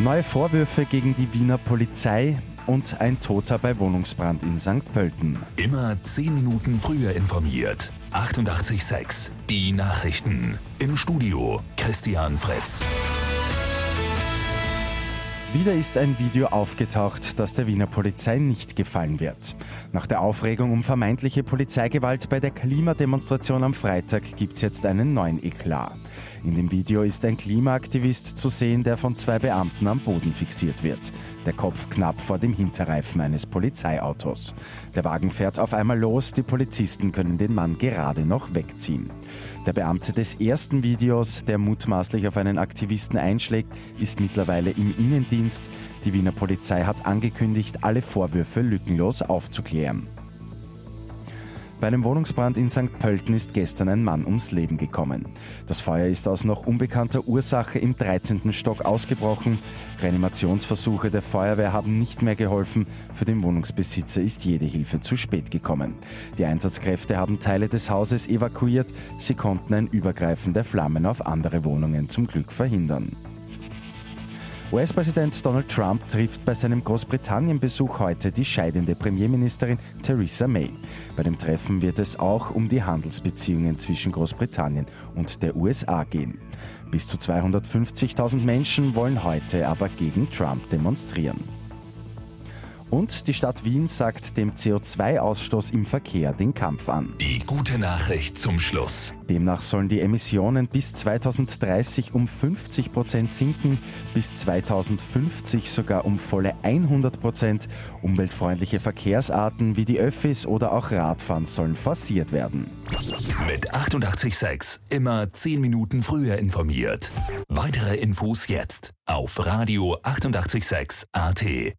Neue Vorwürfe gegen die Wiener Polizei und ein Toter bei Wohnungsbrand in St. Pölten. Immer 10 Minuten früher informiert. 88.6 Die Nachrichten. Im Studio Christian Fritz. Wieder ist ein Video aufgetaucht, das der Wiener Polizei nicht gefallen wird. Nach der Aufregung um vermeintliche Polizeigewalt bei der Klimademonstration am Freitag gibt's jetzt einen neuen Eklat. In dem Video ist ein Klimaaktivist zu sehen, der von zwei Beamten am Boden fixiert wird. Der Kopf knapp vor dem Hinterreifen eines Polizeiautos. Der Wagen fährt auf einmal los, die Polizisten können den Mann gerade noch wegziehen. Der Beamte des ersten Videos, der mutmaßlich auf einen Aktivisten einschlägt, ist mittlerweile im Innendienst Dienst. Die Wiener Polizei hat angekündigt, alle Vorwürfe lückenlos aufzuklären. Bei einem Wohnungsbrand in St. Pölten ist gestern ein Mann ums Leben gekommen. Das Feuer ist aus noch unbekannter Ursache im 13. Stock ausgebrochen. Reanimationsversuche der Feuerwehr haben nicht mehr geholfen. Für den Wohnungsbesitzer ist jede Hilfe zu spät gekommen. Die Einsatzkräfte haben Teile des Hauses evakuiert. Sie konnten ein Übergreifen der Flammen auf andere Wohnungen zum Glück verhindern. US-Präsident Donald Trump trifft bei seinem Großbritannien-Besuch heute die scheidende Premierministerin Theresa May. Bei dem Treffen wird es auch um die Handelsbeziehungen zwischen Großbritannien und der USA gehen. Bis zu 250.000 Menschen wollen heute aber gegen Trump demonstrieren. Und die Stadt Wien sagt dem CO2-Ausstoß im Verkehr den Kampf an. Die gute Nachricht zum Schluss. Demnach sollen die Emissionen bis 2030 um 50 Prozent sinken, bis 2050 sogar um volle 100 Prozent. Umweltfreundliche Verkehrsarten wie die Öffis oder auch Radfahren sollen forciert werden. Mit 886 immer 10 Minuten früher informiert. Weitere Infos jetzt auf Radio 886 AT.